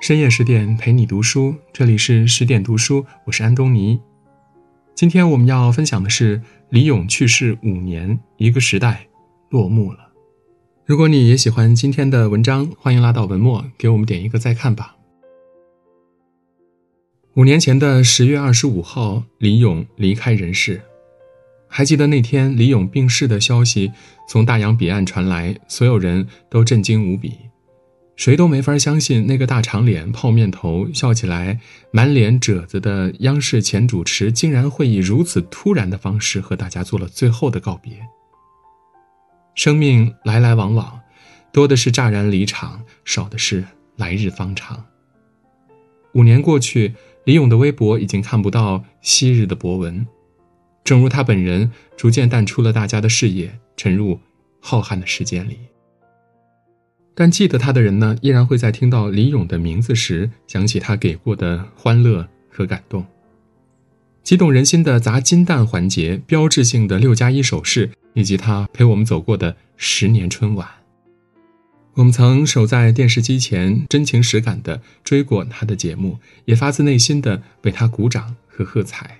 深夜十点陪你读书，这里是十点读书，我是安东尼。今天我们要分享的是李咏去世五年，一个时代落幕了。如果你也喜欢今天的文章，欢迎拉到文末给我们点一个再看吧。五年前的十月二十五号，李咏离开人世。还记得那天李咏病逝的消息从大洋彼岸传来，所有人都震惊无比。谁都没法相信，那个大长脸、泡面头、笑起来满脸褶子的央视前主持，竟然会以如此突然的方式和大家做了最后的告别。生命来来往往，多的是乍然离场，少的是来日方长。五年过去，李咏的微博已经看不到昔日的博文，正如他本人逐渐淡出了大家的视野，沉入浩瀚的时间里。但记得他的人呢，依然会在听到李咏的名字时，想起他给过的欢乐和感动。激动人心的砸金蛋环节，标志性的六加一手势，以及他陪我们走过的十年春晚。我们曾守在电视机前，真情实感地追过他的节目，也发自内心地为他鼓掌和喝彩。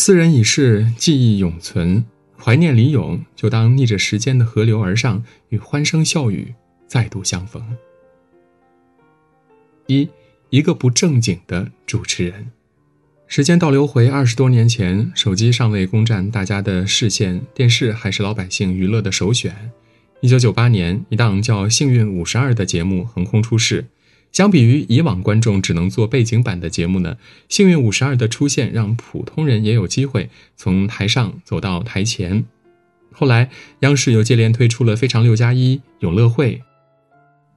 斯人已逝，记忆永存。怀念李咏，就当逆着时间的河流而上，与欢声笑语再度相逢。一，一个不正经的主持人。时间倒流回二十多年前，手机尚未攻占大家的视线，电视还是老百姓娱乐的首选。一九九八年，一档叫《幸运五十二》的节目横空出世。相比于以往观众只能做背景板的节目呢，《幸运五十二》的出现让普通人也有机会从台上走到台前。后来，央视又接连推出了《非常六加一》《永乐会》，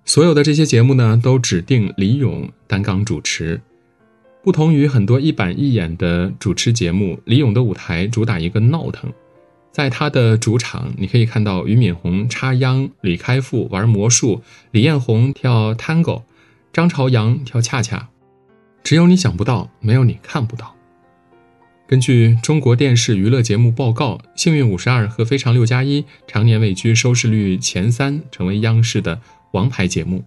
所有的这些节目呢，都指定李咏担纲主持。不同于很多一板一眼的主持节目，李咏的舞台主打一个闹腾。在他的主场，你可以看到俞敏洪插秧，李开复玩魔术，李彦宏跳 Tango。张朝阳跳恰恰，只有你想不到，没有你看不到。根据中国电视娱乐节目报告，《幸运五十二》和《非常六加一》常年位居收视率前三，成为央视的王牌节目。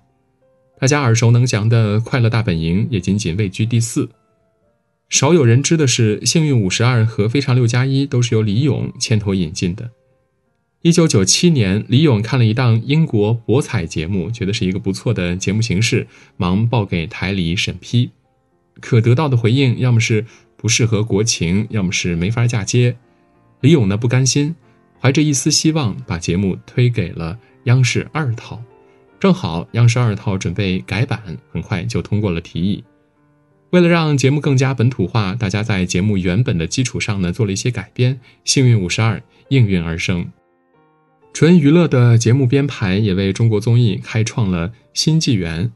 大家耳熟能详的《快乐大本营》也仅仅位居第四。少有人知的是，《幸运五十二》和《非常六加一》都是由李咏牵头引进的。一九九七年，李咏看了一档英国博彩节目，觉得是一个不错的节目形式，忙报给台里审批，可得到的回应要么是不适合国情，要么是没法嫁接。李勇呢不甘心，怀着一丝希望，把节目推给了央视二套，正好央视二套准备改版，很快就通过了提议。为了让节目更加本土化，大家在节目原本的基础上呢做了一些改编，《幸运五十二》应运而生。纯娱乐的节目编排也为中国综艺开创了新纪元。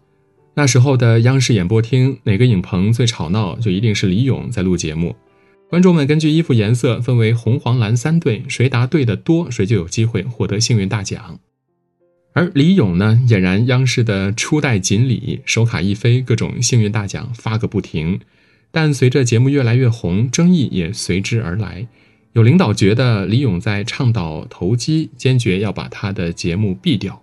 那时候的央视演播厅，哪个影棚最吵闹，就一定是李咏在录节目。观众们根据衣服颜色分为红、黄、蓝三队，谁答对的多，谁就有机会获得幸运大奖。而李咏呢，俨然央视的初代锦鲤，手卡一飞，各种幸运大奖发个不停。但随着节目越来越红，争议也随之而来。有领导觉得李咏在倡导投机，坚决要把他的节目毙掉；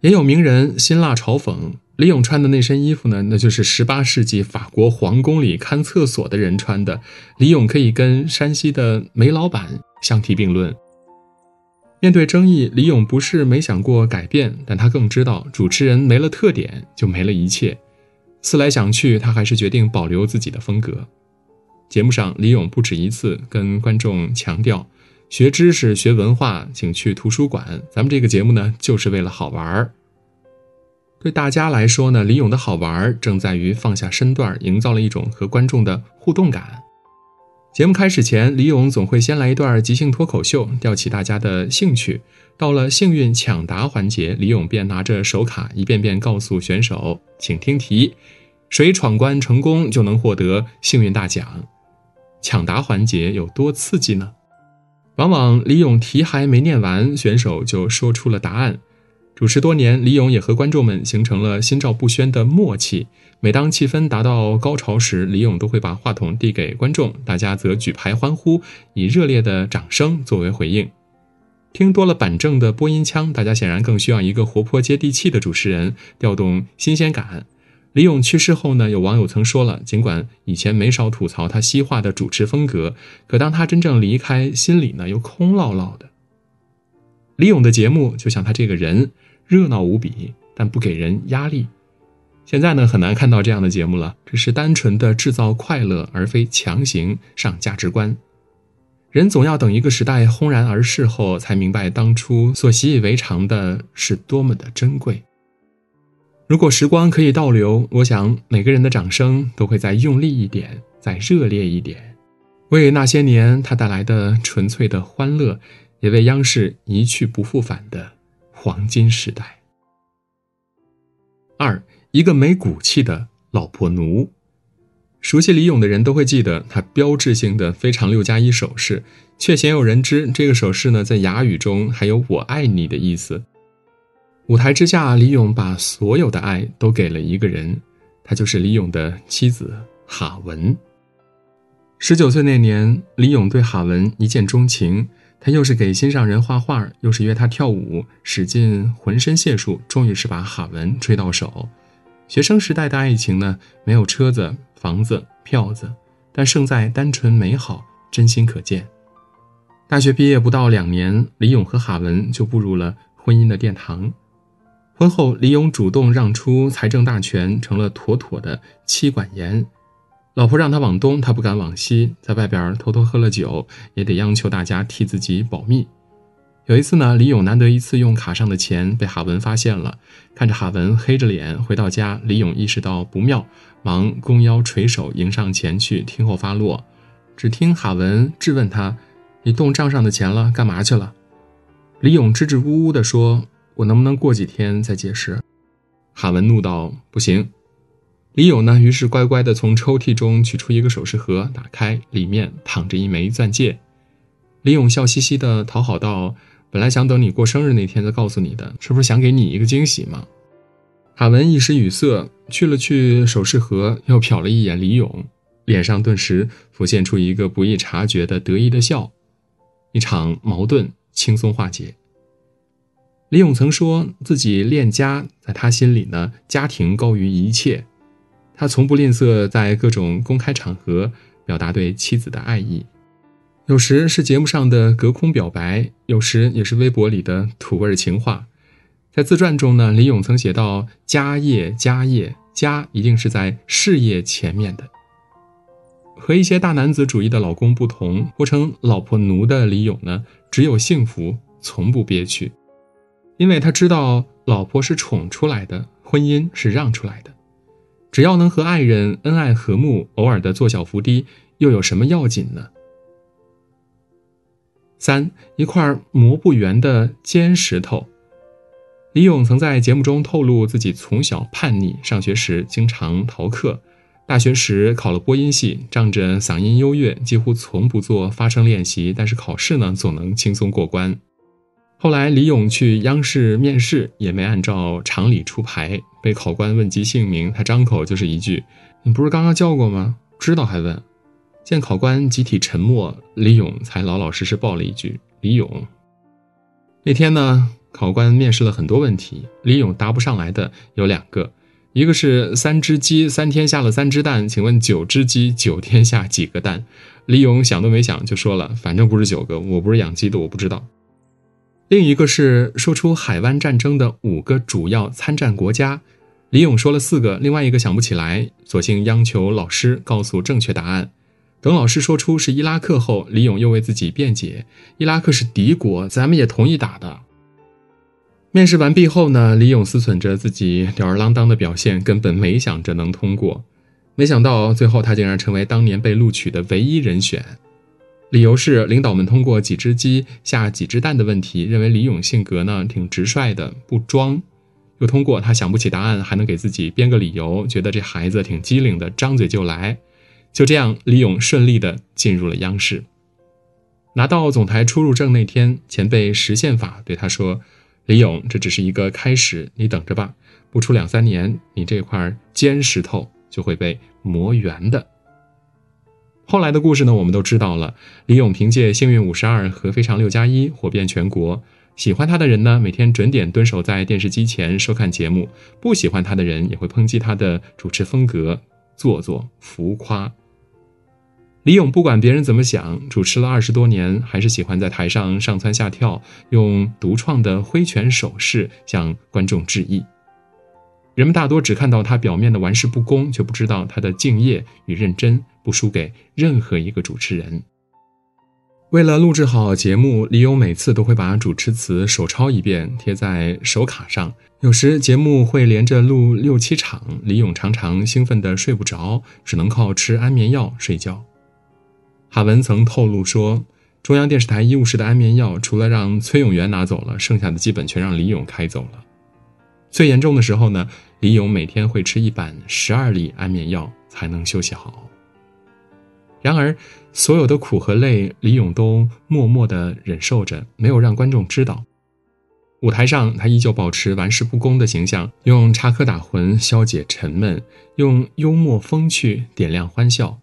也有名人辛辣嘲讽李咏穿的那身衣服呢，那就是十八世纪法国皇宫里看厕所的人穿的。李咏可以跟山西的煤老板相提并论。面对争议，李咏不是没想过改变，但他更知道主持人没了特点就没了一切。思来想去，他还是决定保留自己的风格。节目上，李咏不止一次跟观众强调：“学知识、学文化，请去图书馆。咱们这个节目呢，就是为了好玩儿。”对大家来说呢，李咏的好玩儿正在于放下身段，营造了一种和观众的互动感。节目开始前，李咏总会先来一段即兴脱口秀，吊起大家的兴趣。到了幸运抢答环节，李咏便拿着手卡，一遍遍告诉选手：“请听题，谁闯关成功就能获得幸运大奖。”抢答环节有多刺激呢？往往李咏题还没念完，选手就说出了答案。主持多年，李咏也和观众们形成了心照不宣的默契。每当气氛达到高潮时，李咏都会把话筒递给观众，大家则举牌欢呼，以热烈的掌声作为回应。听多了板正的播音腔，大家显然更需要一个活泼接地气的主持人，调动新鲜感。李咏去世后呢，有网友曾说了，尽管以前没少吐槽他西化的主持风格，可当他真正离开，心里呢又空落落的。李咏的节目就像他这个人，热闹无比，但不给人压力。现在呢，很难看到这样的节目了，只是单纯的制造快乐，而非强行上价值观。人总要等一个时代轰然而逝后，才明白当初所习以为常的是多么的珍贵。如果时光可以倒流，我想每个人的掌声都会再用力一点，再热烈一点，为那些年他带来的纯粹的欢乐，也为央视一去不复返的黄金时代。二，一个没骨气的老婆奴。熟悉李咏的人都会记得他标志性的非常六加一手势，却鲜有人知这个手势呢，在哑语中还有“我爱你”的意思。舞台之下，李咏把所有的爱都给了一个人，她就是李咏的妻子哈文。十九岁那年，李咏对哈文一见钟情，他又是给心上人画画，又是约她跳舞，使尽浑身解数，终于是把哈文追到手。学生时代的爱情呢，没有车子、房子、票子，但胜在单纯美好，真心可见。大学毕业不到两年，李咏和哈文就步入了婚姻的殿堂。婚后，李勇主动让出财政大权，成了妥妥的妻管严。老婆让他往东，他不敢往西，在外边偷偷喝了酒，也得央求大家替自己保密。有一次呢，李勇难得一次用卡上的钱被哈文发现了，看着哈文黑着脸回到家，李勇意识到不妙，忙弓腰垂手迎上前去听候发落。只听哈文质问他：“你动账上的钱了？干嘛去了？”李勇支支吾吾地说。我能不能过几天再解释？哈文怒道：“不行。”李勇呢？于是乖乖地从抽屉中取出一个首饰盒，打开，里面躺着一枚钻戒。李勇笑嘻嘻地讨好道：“本来想等你过生日那天再告诉你的，是不是想给你一个惊喜嘛？”哈文一时语塞，去了去首饰盒，又瞟了一眼李勇，脸上顿时浮现出一个不易察觉的得意的笑，一场矛盾轻松化解。李勇曾说自己恋家，在他心里呢，家庭高于一切。他从不吝啬在各种公开场合表达对妻子的爱意，有时是节目上的隔空表白，有时也是微博里的土味情话。在自传中呢，李勇曾写到：“家业，家业，家一定是在事业前面的。”和一些大男子主义的老公不同，活成老婆奴的李勇呢，只有幸福，从不憋屈。因为他知道老婆是宠出来的，婚姻是让出来的，只要能和爱人恩爱和睦，偶尔的做小伏低，又有什么要紧呢？三一块磨不圆的尖石头。李咏曾在节目中透露自己从小叛逆，上学时经常逃课，大学时考了播音系，仗着嗓音优越，几乎从不做发声练习，但是考试呢总能轻松过关。后来，李勇去央视面试，也没按照常理出牌。被考官问及姓名，他张口就是一句：“你不是刚刚叫过吗？知道还问？”见考官集体沉默，李勇才老老实实报了一句：“李勇。”那天呢，考官面试了很多问题，李勇答不上来的有两个，一个是三只鸡三天下了三只蛋，请问九只鸡九天下几个蛋？李勇想都没想就说了：“反正不是九个，我不是养鸡的，我不知道。”另一个是说出海湾战争的五个主要参战国家，李勇说了四个，另外一个想不起来，索性央求老师告诉正确答案。等老师说出是伊拉克后，李勇又为自己辩解：伊拉克是敌国，咱们也同意打的。面试完毕后呢，李勇思忖着自己吊儿郎当的表现，根本没想着能通过，没想到最后他竟然成为当年被录取的唯一人选。理由是领导们通过几只鸡下几只蛋的问题，认为李勇性格呢挺直率的，不装；又通过他想不起答案还能给自己编个理由，觉得这孩子挺机灵的，张嘴就来。就这样，李勇顺利的进入了央视。拿到总台出入证那天，前辈石宪法对他说：“李勇，这只是一个开始，你等着吧，不出两三年，你这块尖石头就会被磨圆的。”后来的故事呢，我们都知道了。李咏凭借《幸运五十二》和《非常六加一》火遍全国。喜欢他的人呢，每天准点蹲守在电视机前收看节目；不喜欢他的人，也会抨击他的主持风格做作浮夸。李咏不管别人怎么想，主持了二十多年，还是喜欢在台上上蹿下跳，用独创的挥拳手势向观众致意。人们大多只看到他表面的玩世不恭，却不知道他的敬业与认真不输给任何一个主持人。为了录制好节目，李咏每次都会把主持词手抄一遍，贴在手卡上。有时节目会连着录六七场，李咏常常兴奋得睡不着，只能靠吃安眠药睡觉。哈文曾透露说，中央电视台医务室的安眠药除了让崔永元拿走了，剩下的基本全让李咏开走了。最严重的时候呢，李咏每天会吃一板十二粒安眠药才能休息好。然而，所有的苦和累，李咏都默默地忍受着，没有让观众知道。舞台上，他依旧保持玩世不恭的形象，用插科打诨消解沉闷，用幽默风趣点亮欢笑。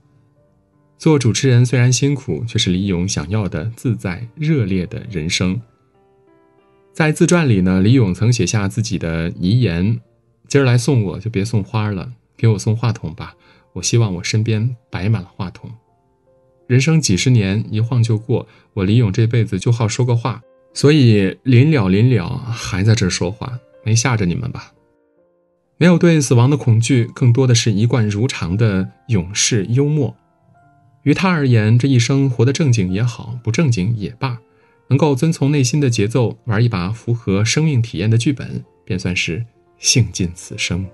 做主持人虽然辛苦，却是李咏想要的自在热烈的人生。在自传里呢，李咏曾写下自己的遗言：“今儿来送我就别送花了，给我送话筒吧。我希望我身边摆满了话筒。”人生几十年，一晃就过。我李勇这辈子就好说个话，所以临了临了还在这说话，没吓着你们吧？没有对死亡的恐惧，更多的是一贯如常的勇士幽默。于他而言，这一生活得正经也好，不正经也罢，能够遵从内心的节奏，玩一把符合生命体验的剧本，便算是幸尽此生。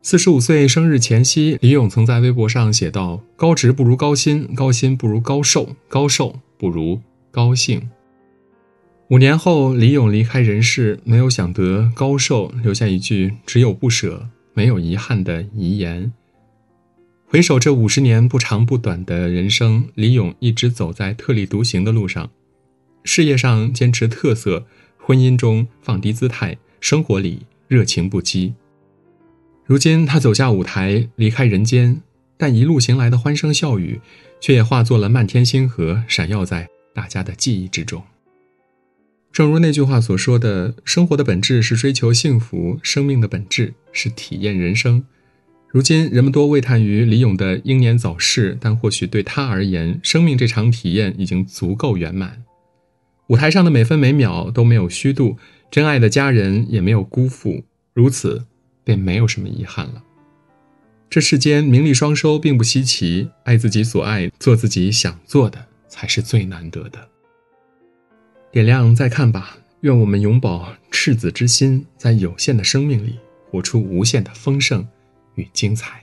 四十五岁生日前夕，李咏曾在微博上写道：“高职不如高薪，高薪不如高寿，高寿不如高兴。”五年后，李咏离开人世，没有想得高寿，留下一句“只有不舍，没有遗憾”的遗言。回首这五十年不长不短的人生，李咏一直走在特立独行的路上，事业上坚持特色，婚姻中放低姿态，生活里热情不羁。如今他走下舞台，离开人间，但一路行来的欢声笑语，却也化作了漫天星河，闪耀在大家的记忆之中。正如那句话所说的：“生活的本质是追求幸福，生命的本质是体验人生。”如今人们多喟叹于李咏的英年早逝，但或许对他而言，生命这场体验已经足够圆满。舞台上的每分每秒都没有虚度，真爱的家人也没有辜负，如此。便没有什么遗憾了。这世间名利双收并不稀奇，爱自己所爱，做自己想做的，才是最难得的。点亮再看吧，愿我们永葆赤子之心，在有限的生命里，活出无限的丰盛与精彩。